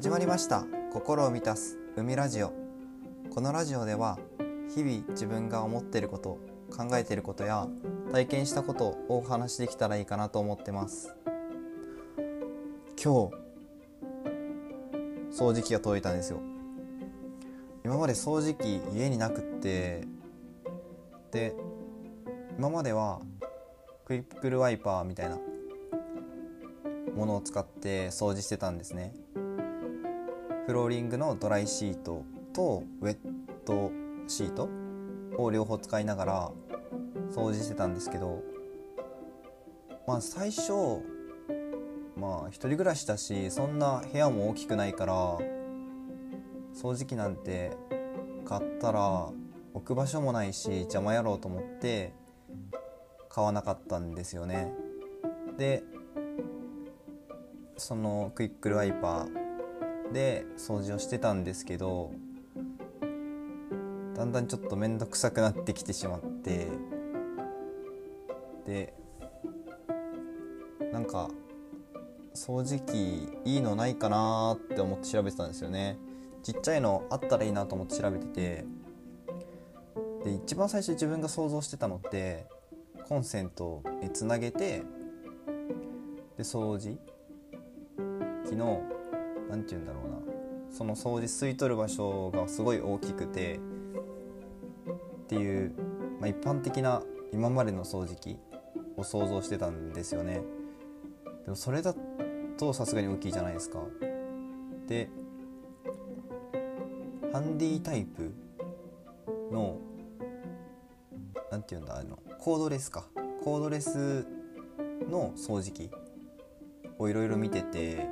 始まりました。心を満たす海ラジオ。このラジオでは日々自分が思っていること考えていることや体験したことをお話しできたらいいかなと思ってます。今日掃除機が届いたんですよ。今まで掃除機家になくってで今まではクイックルワイパーみたいなものを使って掃除してたんですね。フローリングのドライシートとウェットシートを両方使いながら掃除してたんですけどまあ最初まあ一人暮らしだしそんな部屋も大きくないから掃除機なんて買ったら置く場所もないし邪魔やろうと思って買わなかったんですよね。でそのクイックルワイパーで掃除をしてたんですけどだんだんちょっと面倒くさくなってきてしまってでなんか掃除機いいのないかなって思って調べてたんですよね。ちっちゃいのあったらいいなと思って調べててで一番最初自分が想像してたのってコンセントにつなげてで掃除機の何て言うんだろうな。その掃除吸い取る場所がすごい大きくてっていう、まあ、一般的な今までの掃除機を想像してたんですよね。でもそれだとさすがに大きいじゃないですか。でハンディタイプの何て言うんだあのコードレスか。コードレスの掃除機をいろいろ見てて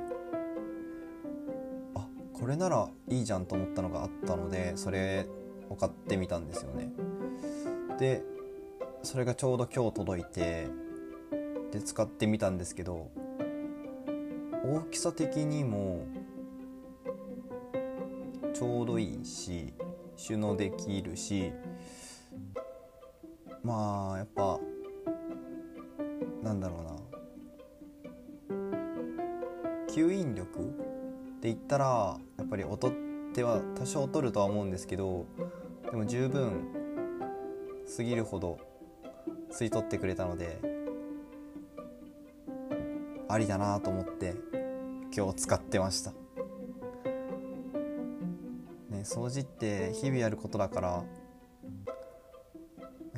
これならいいじゃんと思ったのがあったのでそれを買ってみたんですよね。でそれがちょうど今日届いてで使ってみたんですけど大きさ的にもちょうどいいし収納できるしまあやっぱなんだろうな。吸引力って言ったらぱり音っては多少取るとは思うんですけどでも十分過ぎるほど吸い取ってくれたのでありだなと思って今日使ってました。ね掃除って日々やることだから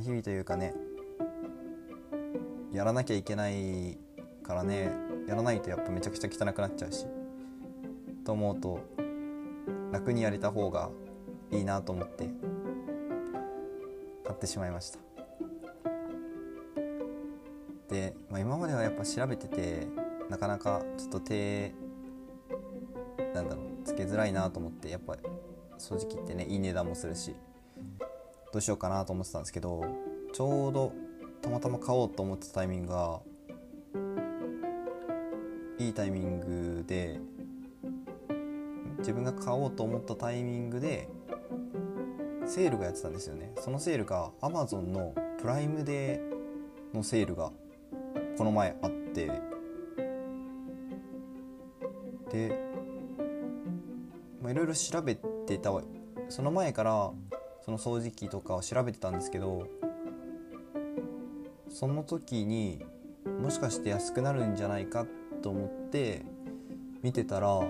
日々というかねやらなきゃいけないからねやらないとやっぱめちゃくちゃ汚くなっちゃうしと思うと楽にやれた方がいいなと思って買ってしまいました。で、まあ、今まではやっぱ調べててなかなかちょっと手なんだろうつけづらいなと思ってやっぱ掃除機ってねいい値段もするしどうしようかなと思ってたんですけどちょうどたまたま買おうと思ってたタイミングがいいタイミングで自分が買おうと思ったタイミングでセールがやってたんですよね。そのセールが Amazon のプライムデーのセールがこの前あって。でいろいろ調べてたその前からその掃除機とかを調べてたんですけどその時にもしかして安くなるんじゃないかと思って見てたら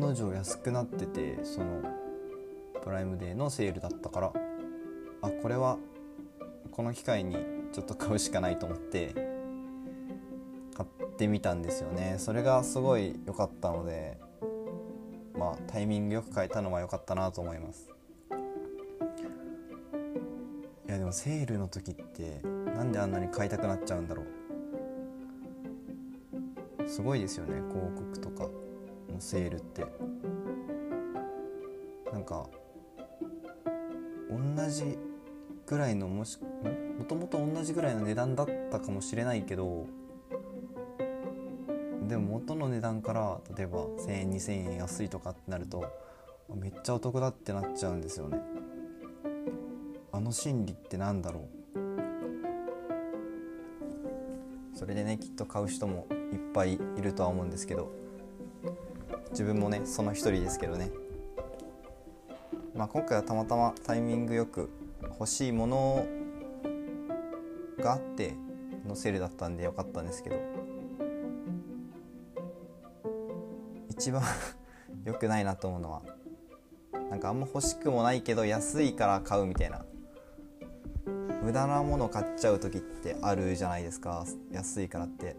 の定安くなっててそのプライムデーのセールだったからあこれはこの機会にちょっと買うしかないと思って買ってみたんですよね。それがすごい良かったのでまあタイミングよく買えたのは良かったなと思います。いやでもセールの時ってなんであんなに買いたくなっちゃうんだろう。すごいですよね広告とか。のセールってなんか同じぐらいのもしもともと同じぐらいの値段だったかもしれないけどでも元の値段から例えば1,000円2,000円安いとかってなるとめっちゃお得だってなっちゃう。んですよねあの心理ってなんだろう。それでねきっと買う。人もいっぱいいるとは思う。んですけど自分もねその一人ですけどね。まあ今回はたまたまタイミングよく欲しいものがあってのセールだったんでよかったんですけど。一番良くないなと思うのはなんかあんま欲しくもないけど安いから買うみたいな。無駄なもの買っちゃう時ってあるじゃないですか。安いからって。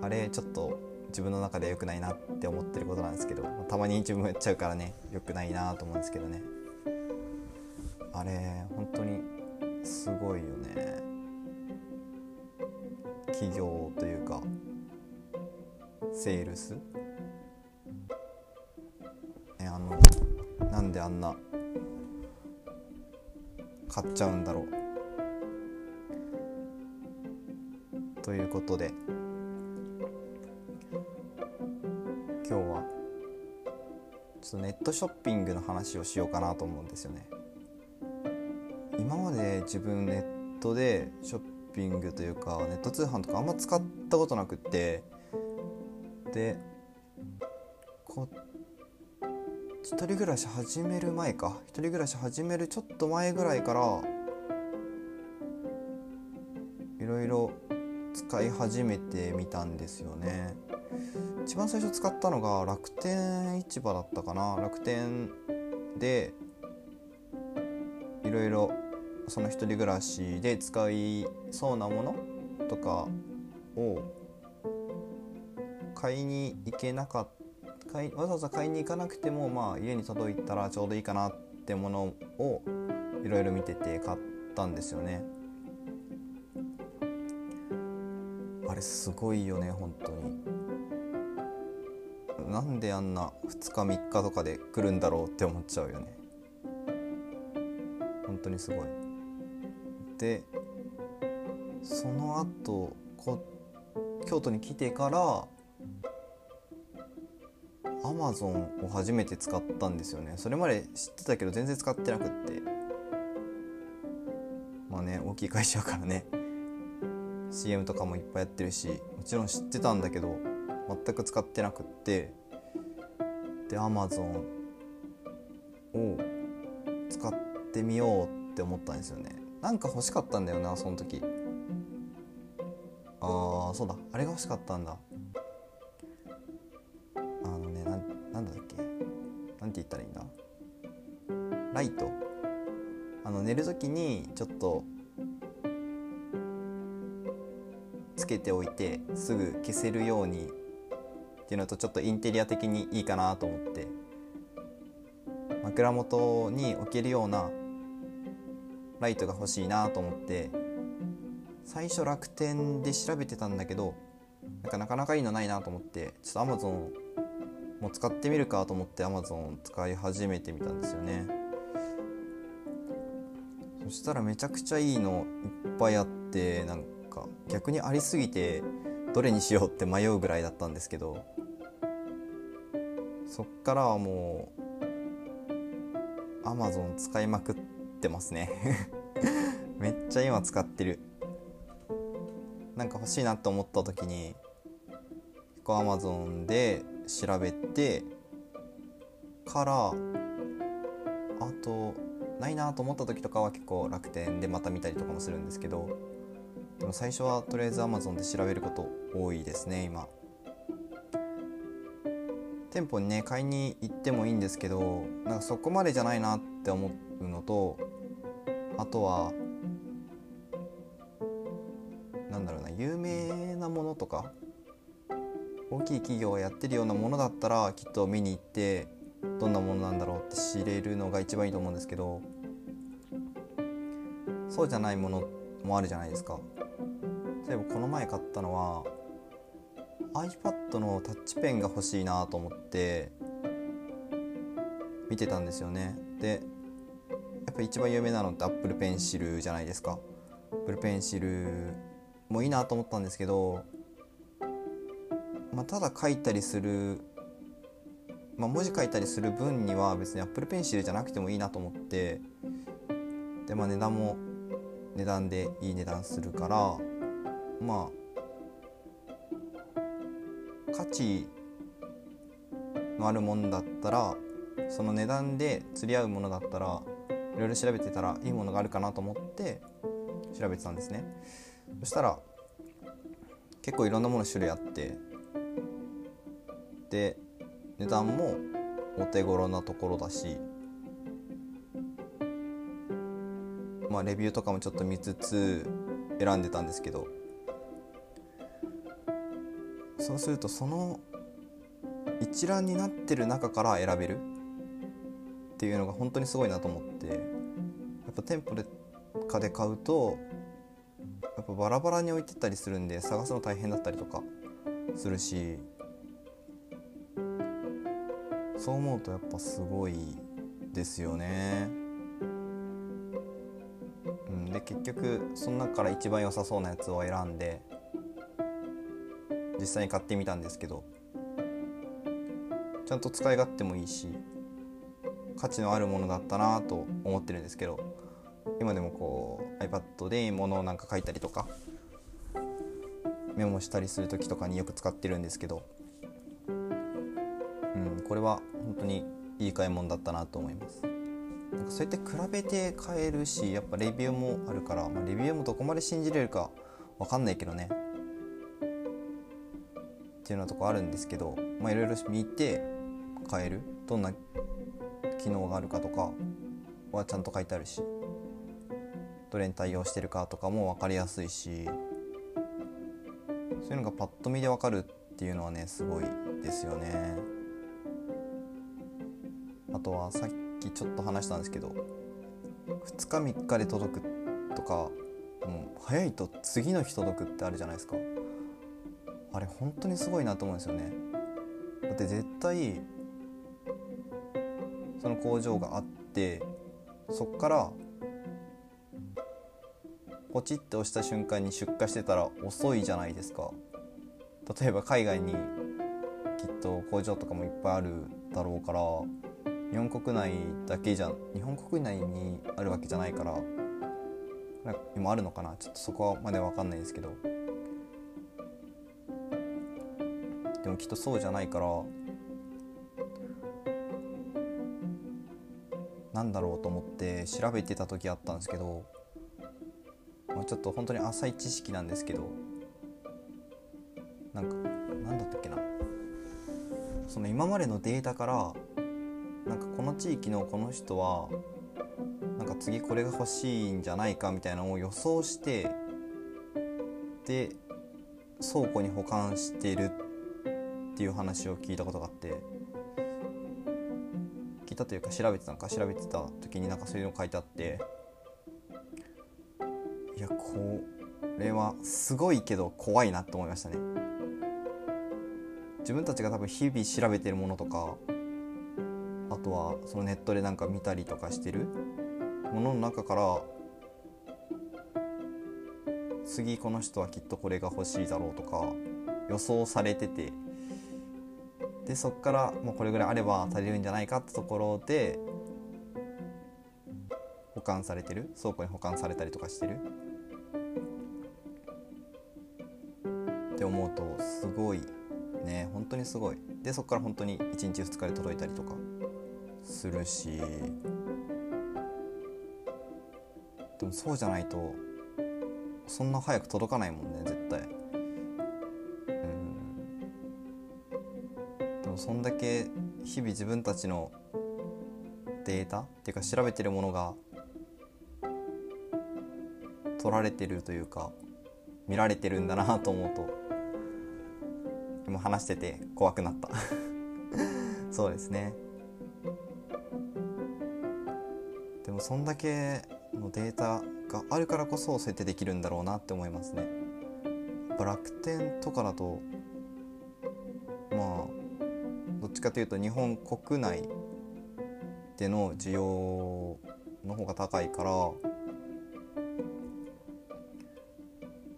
あれちょっと自分の中で良くないなって思ってることなんですけどたまに自分やっちゃうからね良くないなと思うんですけどね。あれ本当にすごいよね。企業というかセールス？ねあのなんであんな買っちゃうんだろう。ということで今日は。ちょっとネットショッピングの話をしようかなと思うんですよね。今まで自分ネットでショッピングというかネット通販とかあんま使ったことなくって。でこ一人暮らし始める前か。一人暮らし始めるちょっと前ぐらいからいろいろ使い始めてみたんですよね。一番最初使ったのが楽天市場だったかな楽天でいろいろその一人暮らしで使いそうなものとかを買いに行けなかった買いわざわざ買いに行かなくてもまあ家に届いたらちょうどいいかなってものをいろいろ見てて買ったんですよね。あれすごいよね本当になんであんな2日3日とかで来るんだろうって思っちゃうよね。本当にすごい。でその後こ京都に来てからアマゾンを初めて使ったんですよね。それまで知ってたけど全然使ってなくって。まあね大きい会社からね。CM とかもいっぱいやってるしもちろん知ってたんだけど全く使ってなくって。で Amazon を使ってみようって思ったんですよね。なんか欲しかったんだよなその時。ああそうだ。あれが欲しかったんだ。あのねなんなんだっけ。なんて言ったらいいんだ。ライト。あの寝る時にちょっとつけておいてすぐ消せるようにていうのとちょっとインテリア的にいいかなと思って枕元に置けるようなライトが欲しいなと思って最初楽天で調べてたんだけどなんかなかなかいいのないなと思ってちょっと Amazon も使ってみるかと思って Amazon 使い始めてみたんですよね。そしたらめちゃくちゃいいのいっぱいあってなんか逆にありすぎてどれにしようって迷うぐらいだったんですけどそっからはもう Amazon 使いまくってますね。めっちゃ今使ってる。なんか欲しいなって思った時に結構 Amazon で調べてからあとないなと思った時とかは結構楽天でまた見たりとかもするんですけどでも最初はとりあえず Amazon で調べること多いですね今。店舗にね買いに行ってもいいんですけどなんかそこまでじゃないなって思うのとあとはなんだろうな有名なものとか大きい企業がやってるようなものだったらきっと見に行ってどんなものなんだろうって知れるのが一番いいと思うんですけどそうじゃないものもあるじゃないですか。例えばこの前買ったのは iPad のタッチペンが欲しいなと思って見てたんですよね。でやっぱ一番有名なのって Apple Pencil じゃないですか。Apple Pencil もいいなと思ったんですけど、まあ、ただ書いたりする、まあ、文字書いたりする分には別に Apple Pencil じゃなくてもいいなと思ってでまあ値段も値段でいい値段するからまあ価値のあるもんだったらその値段で釣り合うものだったらいろいろ調べてたらいいものがあるかなと思って調べてたんですね。そしたら結構いろんなもの種類あってで値段もお手頃なところだしまあレビューとかもちょっと見つつ選んでたんですけどそうするとその一覧になってる中から選べるっていうのが本当にすごいなと思ってやっぱ店舗でかで買うとやっぱバラバラに置いてたりするんで探すの大変だったりとかするしそう思うとやっぱすごいですよね。うん、で結局その中から一番良さそうなやつを選んで実際に買ってみたんですけどちゃんと使い勝手もいいし価値のあるものだったなと思ってるんですけど今でもこう iPad で物をなんか書いたりとかメモしたりする時とかによく使ってるんですけど、うん、これは本当にいい買い物だったなと思います。なんかそうやって比べて買えるしやっぱレビューもあるから、まあ、レビューもどこまで信じれるか分かんないけどね。っていうようなとこあるんですけどまあいろいろ見て買える？どんな機能があるかとかはちゃんと書いてあるしどれに対応してるかとかも分かりやすいしそういうのがパッと見で分かるっていうのはねすごいですよね。あとはさっきちょっと話したんですけど2日3日で届くとかもう早いと次の日届くってあるじゃないですか。あれ本当にすごいなと思うんですよね。だって絶対その工場があってそっからポチッと押した瞬間に出荷してたら遅いじゃないですか。例えば海外にきっと工場とかもいっぱいあるだろうから日本国内だけじゃ日本国内にあるわけじゃないから今あるのかな？ちょっとそこまで分かんないですけど。でもきっとそうじゃないからなんだろうと思って調べてた時あったんですけど、まあ、ちょっと本当に浅い知識なんですけどなんかなんだったっけな。その今までのデータからなんかこの地域のこの人はなんか次これが欲しいんじゃないかみたいなのを予想してで倉庫に保管してるっていう話を聞いたことがあって聞いたというか調べてたのか調べてた時になんかそういうの書いてあっていやこれはすごいけど怖いなと思いましたね。自分たちが多分日々調べてるものとかあとはそのネットでなんか見たりとかしてるものの中から次この人はきっとこれが欲しいだろうとか予想されててでそっからもうこれぐらいあれば足りるんじゃないかってところで保管されてる？倉庫に保管されたりとかしてる？って思うとすごいね。本当にすごい。でそこから本当に1日2日で届いたりとかするし。でもそうじゃないとそんな早く届かないもんね絶対。そんだけ日々自分たちのデータっていうか調べてるものが取られてるというか見られてるんだなと思うと今話してて怖くなった。そうですね。でもそんだけのデータがあるからこそそうやってできるんだろうなって思いますね。楽天とかだとかというと日本国内での需要の方が高いから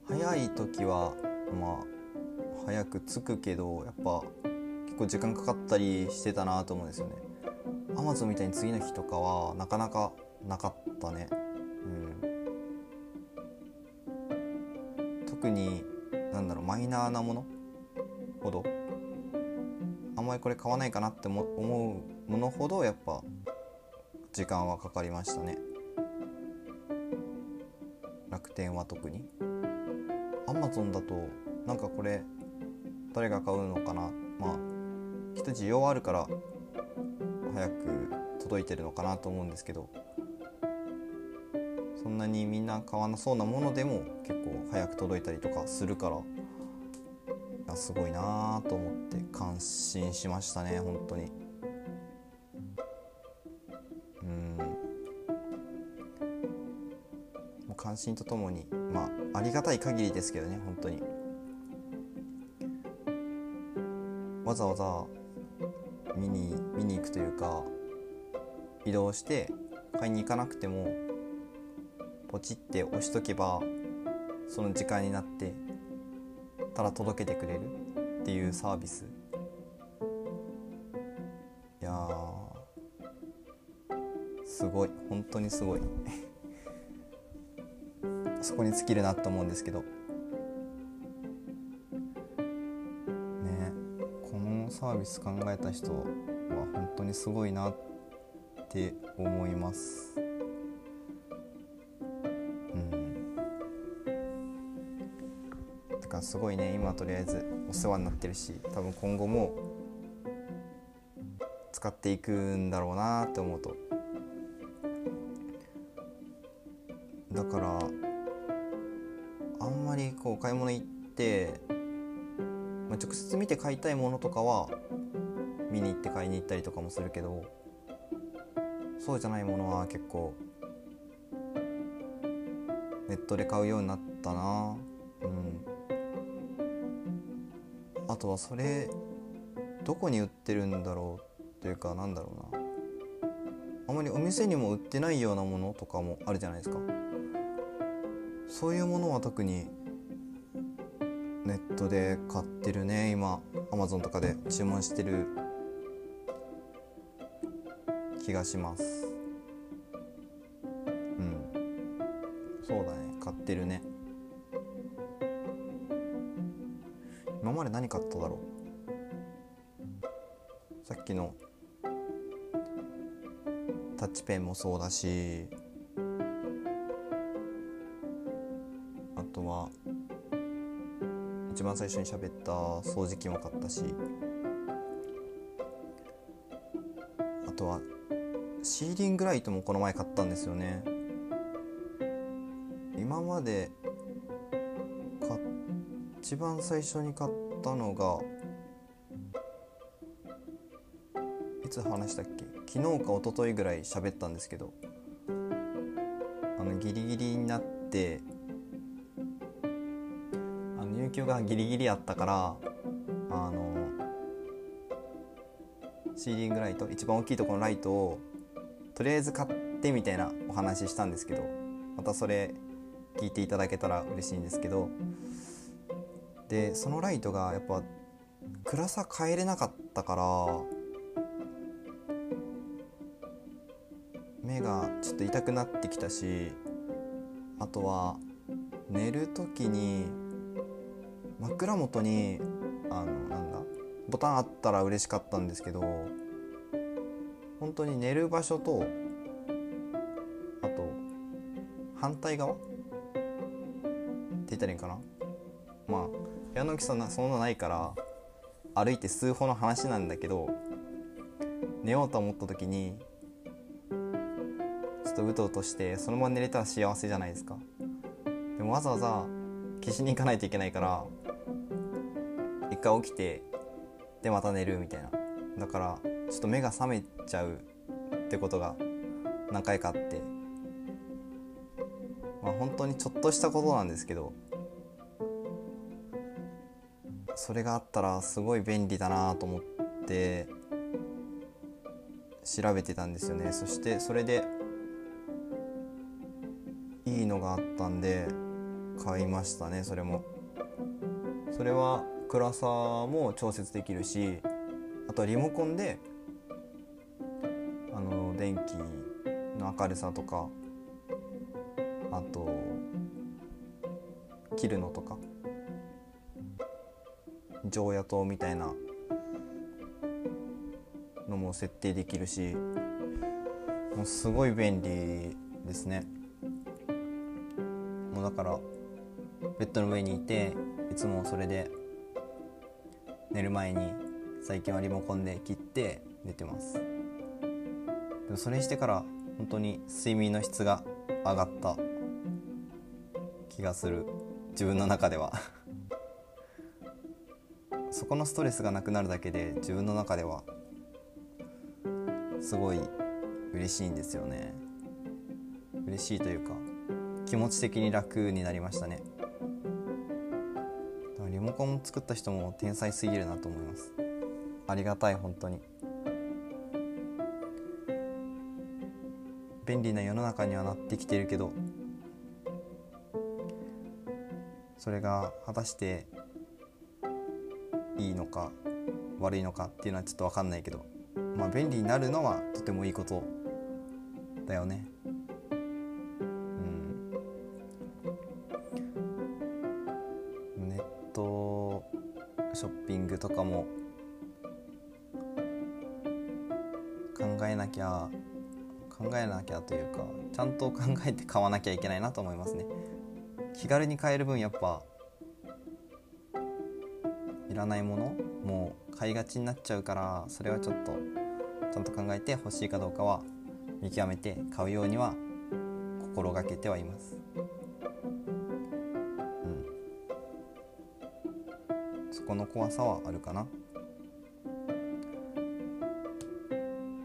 早い時はまあ早く着くけどやっぱ結構時間かかったりしてたなと思うんですよね。アマゾンみたいに次の日とかはなかなかなかったね。うん、特になんだろうマイナーなもの？ほど？んまりこれ買わないかなって思うものほどやっぱ時間はかかりましたね。楽天は特に。アマゾンだとなんかこれ誰が買うのかな。まあ人需要あるから早く届いてるのかなと思うんですけど。そんなにみんな買わなそうなものでも結構早く届いたりとかするから。やすごいなと思って感心しましたね本当に。うん。もう関心とともにまあありがたい限りですけどね本当に。わざわざ見に見に行くというか移動して買いに行かなくてもポチって押しとけばその時間になってただ届けてくれるっていうサービス。いやすごい。本当にすごい。そこに尽きるなと思うんですけど。ねこのサービス考えた人は本当にすごいなって思います。すごいね今とりあえずお世話になってるし多分今後も使っていくんだろうなって思うと。だからあんまりこう買い物行って、まあ、直接見て買いたいものとかは見に行って買いに行ったりとかもするけどそうじゃないものは結構ネットで買うようになったな。うん。あとはそれどこに売ってるんだろうというかなんだろうな。あまりお店にも売ってないようなものとかもあるじゃないですか。そういうものは特にネットで買ってるね。今アマゾンとかで注文してる気がします。もそうだしあとは一番最初に喋った掃除機も買ったしあとはシーリングライトもこの前買ったんですよね。今まで一番最初に買ったのがいつ話したっけ？昨日か一昨日ぐらい喋ったんですけどあのギリギリになってあの入居がギリギリあったからあのシーリングライト一番大きいところのライトをとりあえず買ってみたいなお話ししたんですけどまたそれ聞いていただけたら嬉しいんですけどでそのライトがやっぱ暗さ変えれなかったからちょっと痛くなってきたしあとは寝る時に枕元にあのなんだボタンあったら嬉しかったんですけど本当に寝る場所とあと反対側？って言ったらいいかな？まあ部屋の大きさそんなないから歩いて数歩の話なんだけど寝ようと思った時にとうとうとしてそのまま寝れたら幸せじゃないですか。でもわざわざ消しに行かないといけないから一回起きてでまた寝るみたいな。だからちょっと目が覚めちゃうってことが何回かあって。まあ本当にちょっとしたことなんですけどそれがあったらすごい便利だなと思って調べてたんですよね。そしてそれでしたねそれも。それは暗さも調節できるしあとはリモコンであの電気の明るさとかあと切るのとか常夜灯みたいなのも設定できるしもうすごい便利ですね。もうだからベッドの上にいていつもそれで寝る前に最近はリモコンで切って寝てます。でもそれしてから本当に睡眠の質が上がった気がする。自分の中では。そこのストレスがなくなるだけで自分の中ではすごい嬉しいんですよね。嬉しいというか気持ち的に楽になりましたね。モコン作った人も天才すぎるなと思います。ありがたい本当に。便利な世の中にはなってきてるけどそれが果たしていいのか悪いのかっていうのはちょっと分かんないけどまあ便利になるのはとてもいいことだよね。ョッピングとかも考えなきゃ考えなきゃというかちゃんと考えて買わなきゃいけないなと思いますね。気軽に買える分やっぱいらないものもう買いがちになっちゃうからそれはちょっとちゃんと考えて欲しいかどうかは見極めて買うようには心がけてはいます。この怖さはあるかな。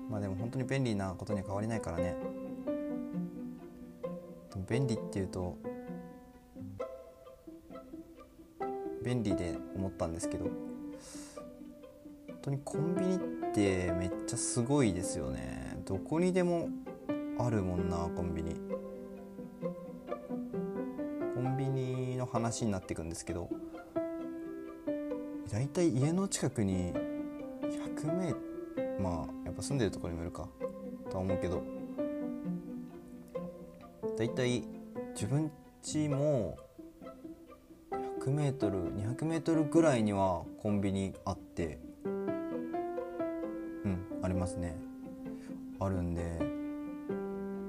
まあでも本当に便利なことには変わりないからね。便利っていうと便利で思ったんですけど本当にコンビニってめっちゃすごいですよね。どこにでもあるもんなコンビニ。コンビニの話になっていくんですけどだいたい家の近くに100メーまあやっぱ住んでるところにもいるかとは思うけどだいたい自分家も 100m200m ぐらいにはコンビニあってうんありますね。あるんで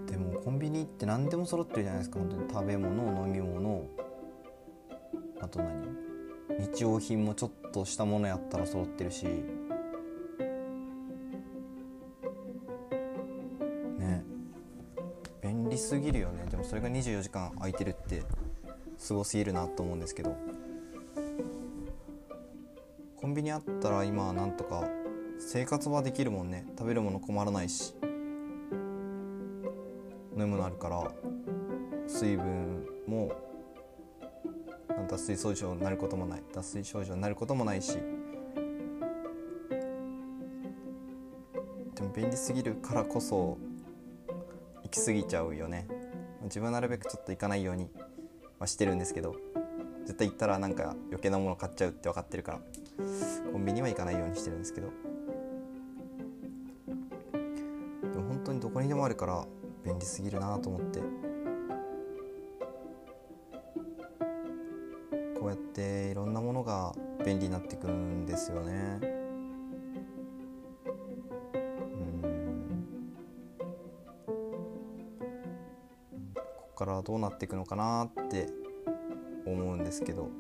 でもコンビニって何でも揃ってるじゃないですか。本当に食べ物飲み物あと何？日用品もちょっととしたものやったら揃ってるし。ね。便利すぎるよね。でもそれが24時間空いてるってすごすぎるなと思うんですけど。コンビニあったら今はなんとか生活はできるもんね。食べるもの困らないし。飲むのあるから。水分も脱水症状になることもない。脱水症状になることもないし。でも便利すぎるからこそ行き過ぎちゃうよね。自分はなるべくちょっと行かないようにはしてるんですけど絶対行ったらなんか余計なもの買っちゃうって分かってるからコンビニは行かないようにしてるんですけど。でも本当にどこにでもあるから便利すぎるなと思って。やっていろんなものが便利になってくんですよね。うん。ここからどうなっていくのかなって思うんですけど。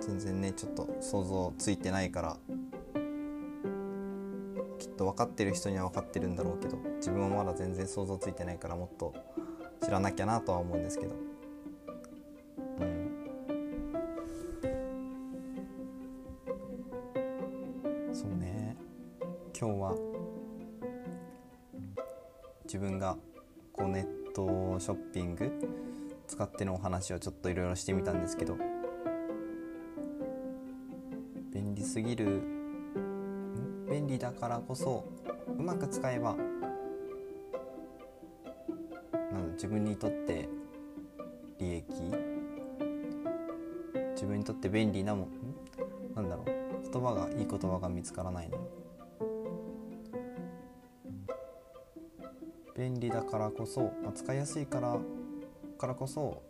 全然ねちょっと想像ついてないからきっと分かってる人には分かってるんだろうけど自分はまだ全然想像ついてないからもっと知らなきゃなとは思うんですけど。使ってのお話をちょっといろいろしてみたんですけど便利すぎる便利だからこそうまく使えばなん自分にとって利益自分にとって便利なもんなんだろう言葉がいい言葉が見つからないな。便利だからこそ、まあ、使いやすいからからこそ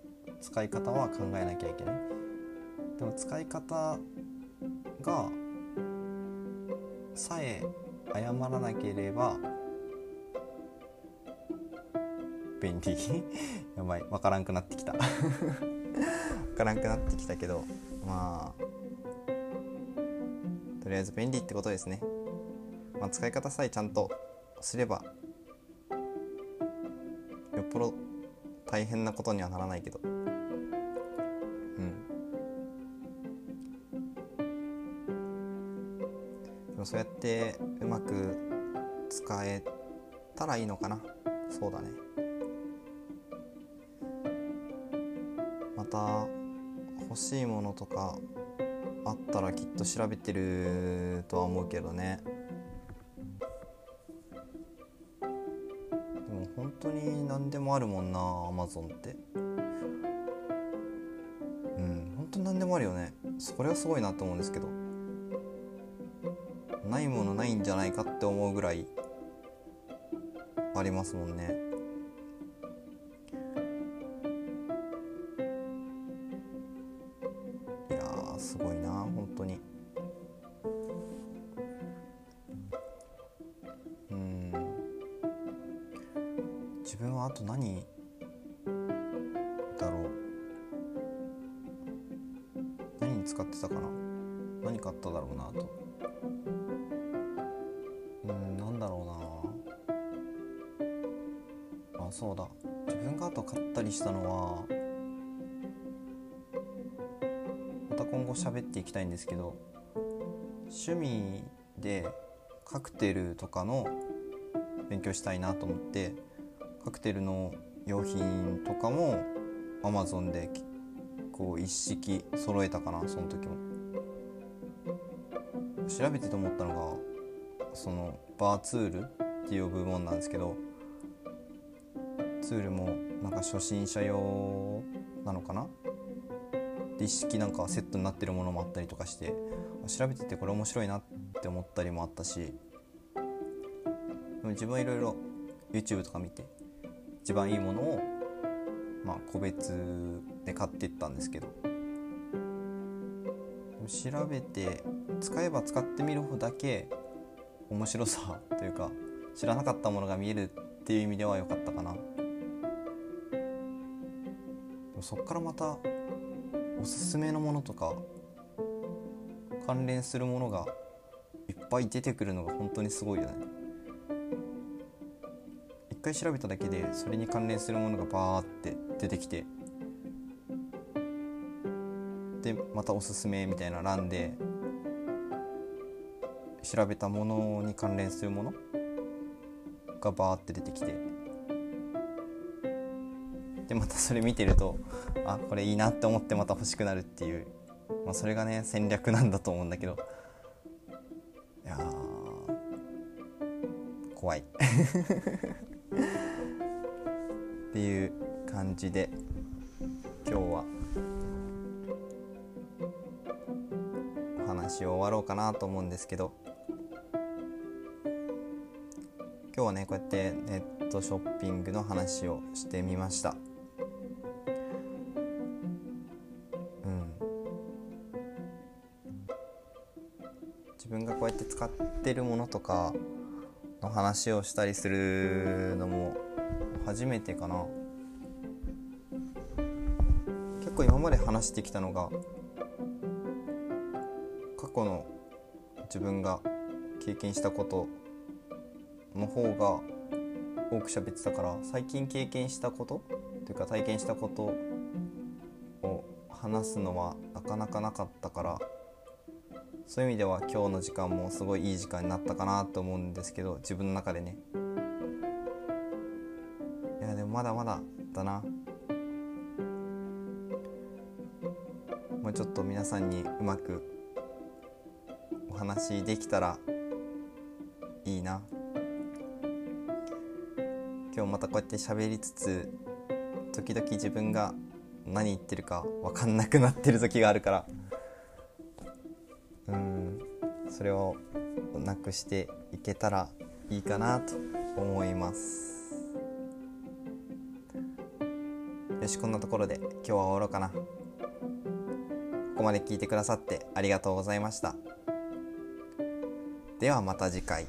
使い方は考えなきゃいけない。でも使い方がさえ謝らなければ便利。やばい。分からんくなってきた。分からんくなってきたけどまあとりあえず便利ってことですね、まあ、使い方さえちゃんとすればよっぽど大変なことにはならないけど。うん。でもそうやってうまく使えたらいいのかな。そうだね。また欲しいものとかあったらきっと調べてるとは思うけどね。もあるもんなアマゾンって。うん本当に何でもあるよね。それはすごいなと思うんですけど。ないものないんじゃないかって思うぐらいありますもんね。自分はあと何だろう。何に使ってたかな。何買っただろうなと。うんなんだろうな。あそうだ。自分があと買ったりしたのはまた今後喋っていきたいんですけど趣味でカクテルとかの勉強したいなと思ってカクテルの用品とかも Amazon でこう一式揃えたかなその時も。調べてて思ったのがそのバーツールっていう部門なんですけどツールもなんか初心者用なのかな？で一式なんかセットになってるものもあったりとかして調べててこれ面白いなって思ったりもあったしでも自分はいろいろ YouTube とか見て一番いいものをまあ個別で買っていったんですけど。調べて使えば使ってみるほどだけ面白さというか知らなかったものが見えるっていう意味では良かったかな。そっからまたおすすめのものとか関連するものがいっぱい出てくるのが本当にすごいよね。回調べただけでそれに関連するものがバーって出てきてでまたおすすめみたいな欄で調べたものに関連するものがバーって出てきてでまたそれ見てるとあこれいいなって思ってまた欲しくなるっていう、まあ、それがね戦略なんだと思うんだけどいや怖い。っていう感じで今日は。お話を終わろうかなと思うんですけど。今日はねこうやってネットショッピングの話をしてみました。うん。自分がこうやって使ってるものとかの話をしたりするのも初めてかな。結構今まで話してきたのが過去の自分が経験したことの方が多く喋ってたから最近経験したことというか体験したことを話すのはなかなかなかったからそういう意味では今日の時間もすごいいい時間になったかなと思うんですけど自分の中でね。まだまだだな。もうちょっと皆さんにうまくお話できたらいいな。今日またこうやって喋りつつ時々自分が何言ってるか分かんなくなってる時があるから。うん。それをなくしていけたらいいかなと思います。しこんなところで今日は終わろうかなここまで聞いてくださってありがとうございましたではまた次回。